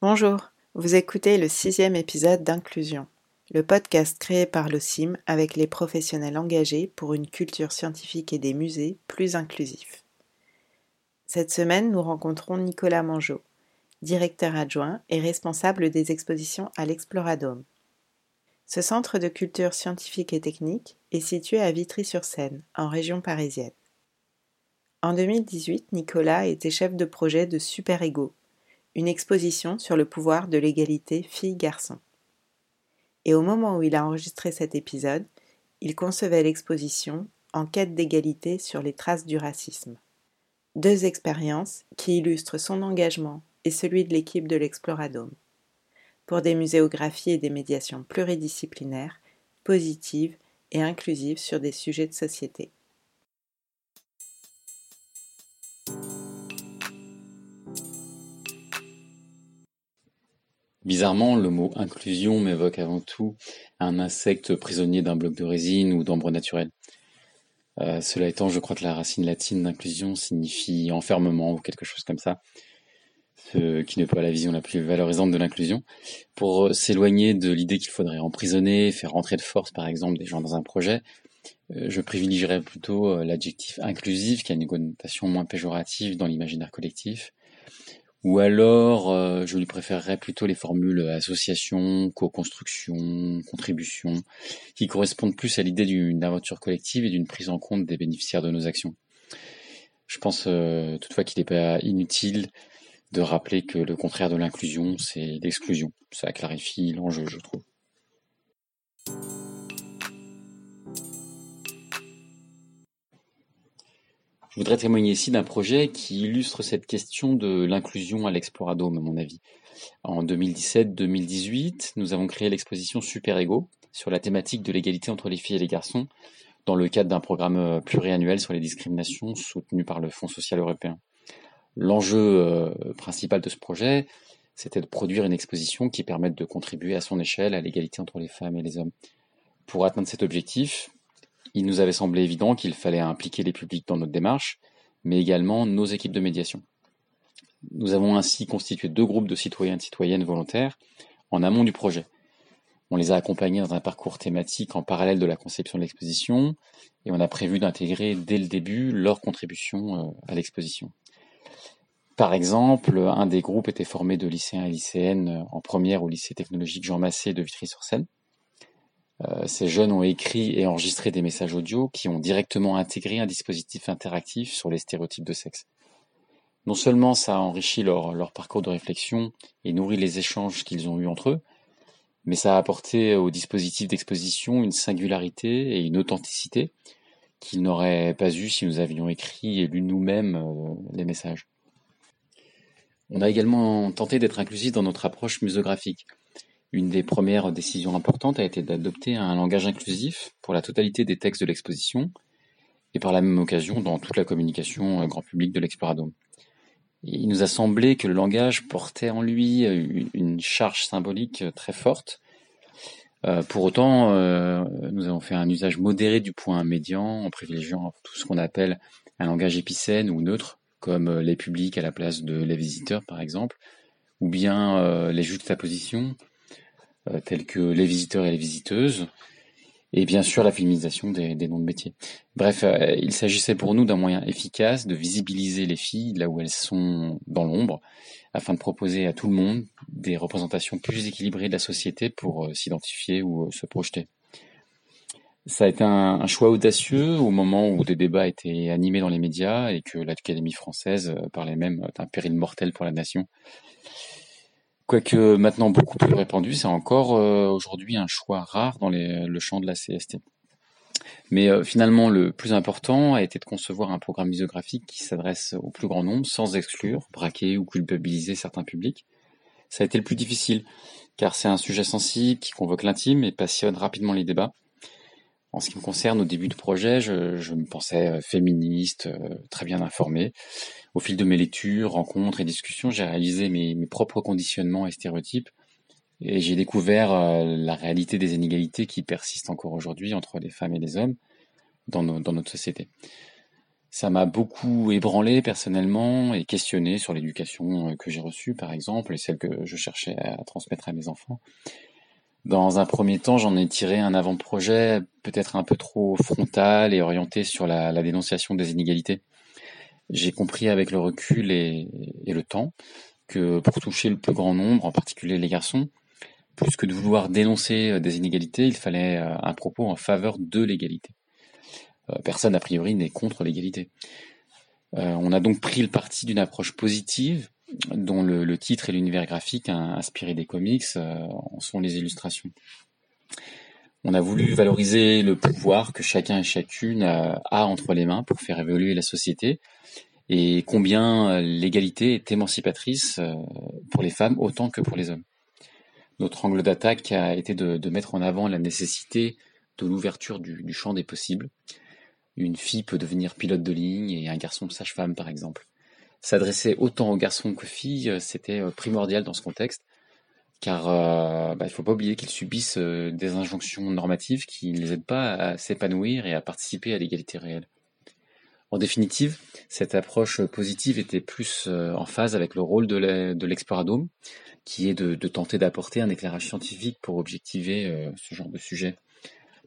Bonjour, vous écoutez le sixième épisode d'Inclusion, le podcast créé par l'OCIM avec les professionnels engagés pour une culture scientifique et des musées plus inclusifs. Cette semaine, nous rencontrons Nicolas Mangeot, directeur adjoint et responsable des expositions à l'Exploradome. Ce centre de culture scientifique et technique est situé à Vitry-sur-Seine, en région parisienne. En 2018, Nicolas était chef de projet de Super Ego, une exposition sur le pouvoir de l'égalité filles-garçons. Et au moment où il a enregistré cet épisode, il concevait l'exposition En quête d'égalité sur les traces du racisme. Deux expériences qui illustrent son engagement et celui de l'équipe de l'Exploradome. Pour des muséographies et des médiations pluridisciplinaires, positives et inclusives sur des sujets de société. Bizarrement, le mot inclusion m'évoque avant tout un insecte prisonnier d'un bloc de résine ou d'ambre naturel. Euh, cela étant, je crois que la racine latine d'inclusion signifie enfermement ou quelque chose comme ça, ce qui n'est pas la vision la plus valorisante de l'inclusion. Pour s'éloigner de l'idée qu'il faudrait emprisonner, faire rentrer de force par exemple des gens dans un projet, euh, je privilégierais plutôt euh, l'adjectif inclusif qui a une connotation moins péjorative dans l'imaginaire collectif ou alors, euh, je lui préférerais plutôt les formules association, co-construction, contribution, qui correspondent plus à l'idée d'une aventure collective et d'une prise en compte des bénéficiaires de nos actions. Je pense euh, toutefois qu'il n'est pas inutile de rappeler que le contraire de l'inclusion, c'est l'exclusion. Ça clarifie l'enjeu, je trouve. Je voudrais témoigner ici d'un projet qui illustre cette question de l'inclusion à l'Exploradome, à mon avis. En 2017-2018, nous avons créé l'exposition Super Ego sur la thématique de l'égalité entre les filles et les garçons dans le cadre d'un programme euh, pluriannuel sur les discriminations soutenu par le Fonds social européen. L'enjeu euh, principal de ce projet, c'était de produire une exposition qui permette de contribuer à son échelle à l'égalité entre les femmes et les hommes. Pour atteindre cet objectif, il nous avait semblé évident qu'il fallait impliquer les publics dans notre démarche, mais également nos équipes de médiation. Nous avons ainsi constitué deux groupes de citoyens et citoyennes volontaires en amont du projet. On les a accompagnés dans un parcours thématique en parallèle de la conception de l'exposition et on a prévu d'intégrer dès le début leur contribution euh, à l'exposition. Par exemple, un des groupes était formé de lycéens et lycéennes en première au lycée technologique Jean Massé de Vitry-sur-Seine. Euh, ces jeunes ont écrit et enregistré des messages audio qui ont directement intégré un dispositif interactif sur les stéréotypes de sexe. Non seulement ça a enrichi leur, parcours de réflexion et nourri les échanges qu'ils ont eus entre eux, mais ça a apporté au dispositif d'exposition une singularité et une authenticité qu'ils n'auraient pas eu si nous avions écrit et lu nous-mêmes euh, les messages. On a également tenté d'être inclusif dans notre approche muséographique. Une des premières décisions importantes a été d'adopter un langage inclusif pour la totalité des textes de l'exposition et par la même occasion dans toute la communication euh, grand public de l'Exploradome. Il nous a semblé que le langage portait en lui euh, une charge symbolique euh, très forte. pour autant, nous avons fait un usage modéré du point médian en privilégiant tout ce qu'on appelle un langage épicène ou neutre, comme les publics à la place de les visiteurs par exemple, ou bien les juxtapositions tels que les visiteurs et les visiteuses, et bien sûr la filmisation des, noms de métiers. Bref, euh, il s'agissait pour nous d'un moyen efficace de visibiliser les filles là où elles sont dans l'ombre, afin de proposer à tout le monde des représentations plus équilibrées de la société pour euh, s'identifier ou se projeter. Ça a été un, choix audacieux au moment où des débats étaient animés dans les médias et que l'Académie française parlait même d'un péril mortel pour la nation. Quoique maintenant beaucoup plus répandu, c'est encore euh, aujourd'hui un choix rare dans le champ de la CST. Mais euh, finalement, le plus important a été de concevoir un programme muséographique qui s'adresse au plus grand nombre sans exclure, braquer ou culpabiliser certains publics. Ça a été le plus difficile, car c'est un sujet sensible qui convoque l'intime et passionne rapidement les débats. En ce qui me concerne, au début du projet, je, me pensais euh, féministe, euh, très bien informé. Au fil de mes lectures, rencontres et discussions, j'ai réalisé mes, mes, propres conditionnements et stéréotypes, et j'ai découvert euh, la réalité des inégalités qui persistent encore aujourd'hui entre les femmes et les hommes dans, dans notre société. Ça m'a beaucoup ébranlé personnellement et questionné sur l'éducation que j'ai reçue, par exemple, et celle que je cherchais à transmettre à mes enfants. Dans un premier temps, j'en ai tiré un avant-projet peut-être un peu trop frontal et orienté sur la, dénonciation des inégalités. J'ai compris avec le recul et, le temps que pour toucher le plus grand nombre, en particulier les garçons, plus que de vouloir dénoncer des inégalités, il fallait euh, un propos en faveur de l'égalité. Euh, personne, a priori, n'est contre l'égalité. Euh, on a donc pris le parti d'une approche positive dont le, titre et l'univers graphique inspiré des comics euh, en sont les illustrations. On a voulu valoriser le pouvoir que chacun et chacune a, entre les mains pour faire évoluer la société et combien euh, l'égalité est émancipatrice euh, pour les femmes autant que pour les hommes. Notre angle d'attaque a été de, mettre en avant la nécessité de l'ouverture du, du champ des possibles. Une fille peut devenir pilote de ligne et un garçon sage-femme par exemple s'adresser autant aux garçons qu'aux filles, euh, c'était euh, primordial dans ce contexte, car euh, bah, il ne faut pas oublier qu'ils subissent des injonctions normatives qui ne les aident pas à s'épanouir et à participer à l'égalité réelle. En définitive, cette approche positive était plus en phase avec le rôle de l'exploradome, qui est de, de tenter d'apporter un éclairage scientifique pour objectiver ce genre de sujet.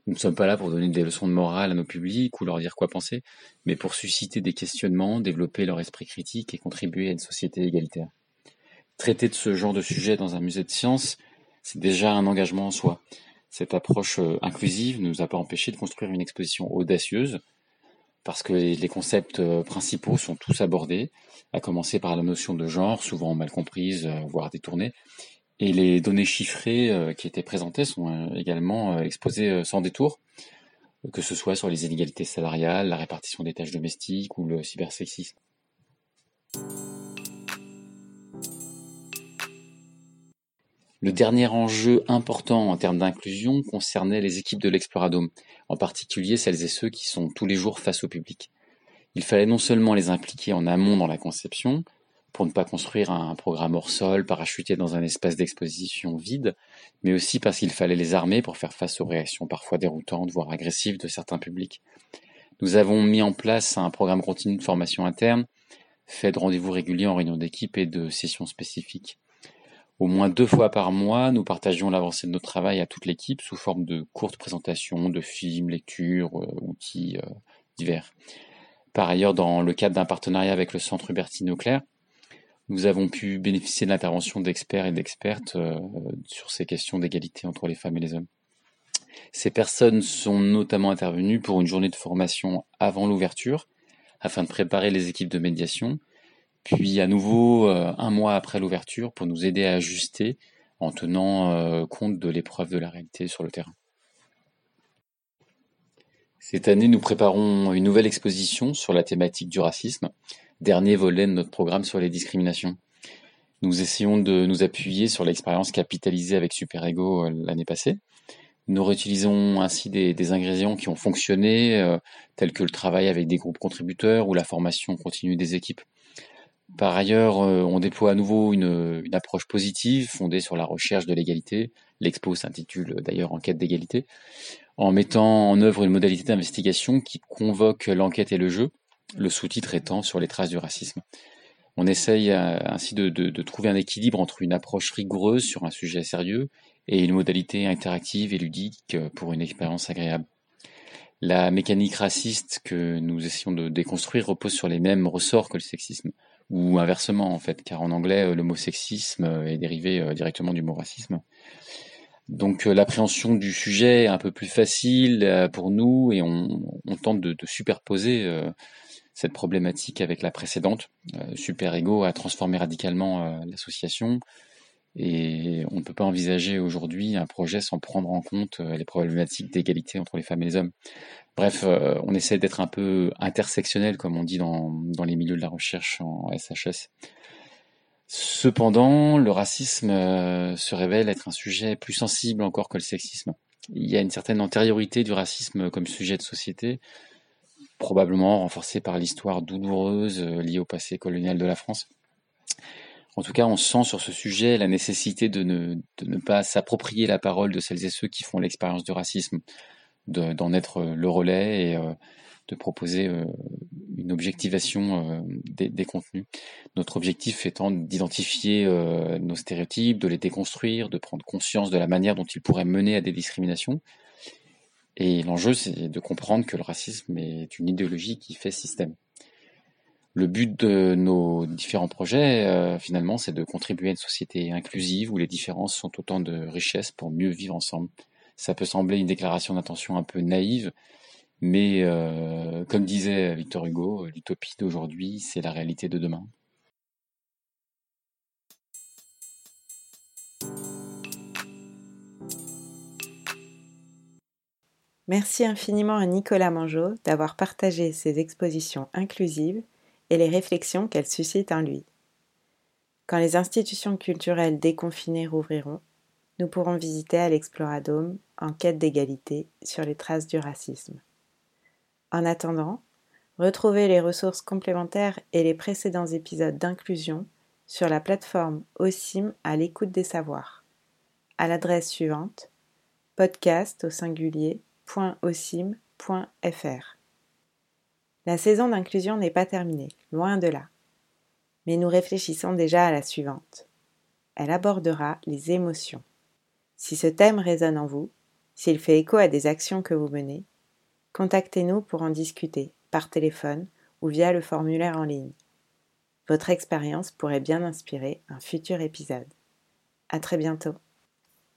Nous ne sommes pas là pour donner des leçons de morale à nos publics ou leur dire quoi penser, mais pour susciter des questionnements, développer leur esprit critique et contribuer à une société égalitaire. Traiter de ce genre de sujet dans un musée de sciences, c'est déjà un engagement en soi. Cette approche euh, inclusive ne nous a pas empêché de construire une exposition audacieuse, parce que les concepts euh, principaux sont tous abordés, à commencer par la notion de genre, souvent mal comprise, euh, voire détournée, et les données chiffrées euh, qui étaient présentées sont euh, également euh, exposées sans détour, que ce soit sur les inégalités salariales, la répartition des tâches domestiques ou le cybersexisme. Le dernier enjeu important en termes d'inclusion concernait les équipes de l'Exploradome, en particulier celles et ceux qui sont tous les jours face au public. Il fallait non seulement les impliquer en amont dans la conception, pour ne pas construire un programme hors sol, parachuté dans un espace d'exposition vide, mais aussi parce qu'il fallait les armer pour faire face aux réactions parfois déroutantes, voire agressives de certains publics. Nous avons mis en place un programme continu de formation interne, fait de rendez-vous réguliers en réunion d'équipe et de sessions spécifiques. Au moins deux fois par mois, nous partagions l'avancée de notre travail à toute l'équipe sous forme de courtes présentations, de films, lectures, euh, outils euh, divers. Par ailleurs, dans le cadre d'un partenariat avec le Centre Hubertine Auclair, nous avons pu bénéficier de l'intervention d'experts et d'expertes euh, sur ces questions d'égalité entre les femmes et les hommes. Ces personnes sont notamment intervenues pour une journée de formation avant l'ouverture, afin de préparer les équipes de médiation, puis à nouveau euh, un mois après l'ouverture pour nous aider à ajuster en tenant euh, compte de l'épreuve de la réalité sur le terrain. Cette année, nous préparons une nouvelle exposition sur la thématique du racisme, dernier volet de notre programme sur les discriminations. Nous essayons de nous appuyer sur l'expérience capitalisée avec Super Ego euh, l'année passée. Nous réutilisons ainsi des, ingrédients qui ont fonctionné, euh, tels que le travail avec des groupes contributeurs ou la formation continue des équipes. Par ailleurs, euh, on déploie à nouveau une, une, approche positive fondée sur la recherche de l'égalité. L'expo s'intitule d'ailleurs Enquête d'égalité, en mettant en œuvre une modalité d'investigation qui convoque l'enquête et le jeu, le sous-titre étant sur les traces du racisme. On essaye euh, ainsi de, trouver un équilibre entre une approche rigoureuse sur un sujet sérieux et une modalité interactive et ludique euh, pour une expérience agréable. La mécanique raciste que nous essayons de déconstruire repose sur les mêmes ressorts que le sexisme, ou inversement en fait, car en anglais euh, le mot sexisme est dérivé directement du mot racisme. Donc l'appréhension du sujet est un peu plus facile pour nous et on, tente de, superposer cette problématique avec la précédente. Euh, Super Ego a transformé radicalement euh, l'association et on ne peut pas envisager aujourd'hui un projet sans prendre en compte euh, les problématiques d'égalité entre les femmes et les hommes. Bref, on essaie d'être un peu intersectionnel, comme on dit dans, dans, les milieux de la recherche en SHS. Cependant, le racisme se révèle être un sujet plus sensible encore que le sexisme. Il y a une certaine antériorité du racisme comme sujet de société, probablement renforcée par l'histoire douloureuse euh, liée au passé colonial de la France. En tout cas, on sent sur ce sujet la nécessité de ne, pas s'approprier la parole de celles et ceux qui font l'expérience du racisme, d'en être le relais et de proposer une objectivation des, contenus. Notre objectif étant d'identifier nos stéréotypes, de les déconstruire, de prendre conscience de la manière dont ils pourraient mener à des discriminations. Et l'enjeu, c'est de comprendre que le racisme est une idéologie qui fait système. Le but de nos différents projets, finalement, c'est de contribuer à une société inclusive où les différences sont autant de richesses pour mieux vivre ensemble. Ça peut sembler une déclaration d'intention un peu naïve, mais euh, comme disait Victor Hugo, l'utopie d'aujourd'hui, c'est la réalité de demain. Merci infiniment à Nicolas Mangeot d'avoir partagé ses expositions inclusives et les réflexions qu'elles suscitent en lui. Quand les institutions culturelles déconfinées rouvriront, nous pourrons visiter à l'Exploradome en quête d'égalité sur les traces du racisme. En attendant, retrouvez les ressources complémentaires et les précédents épisodes d'inclusion sur la plateforme OSIM à l'écoute des savoirs, à l'adresse suivante podcast au singulier La saison d'inclusion n'est pas terminée, loin de là. Mais nous réfléchissons déjà à la suivante. Elle abordera les émotions. Si ce thème résonne en vous, s'il fait écho à des actions que vous menez, Contactez-nous pour en discuter, par téléphone ou via le formulaire en ligne. Votre expérience pourrait bien inspirer un futur épisode. À très bientôt.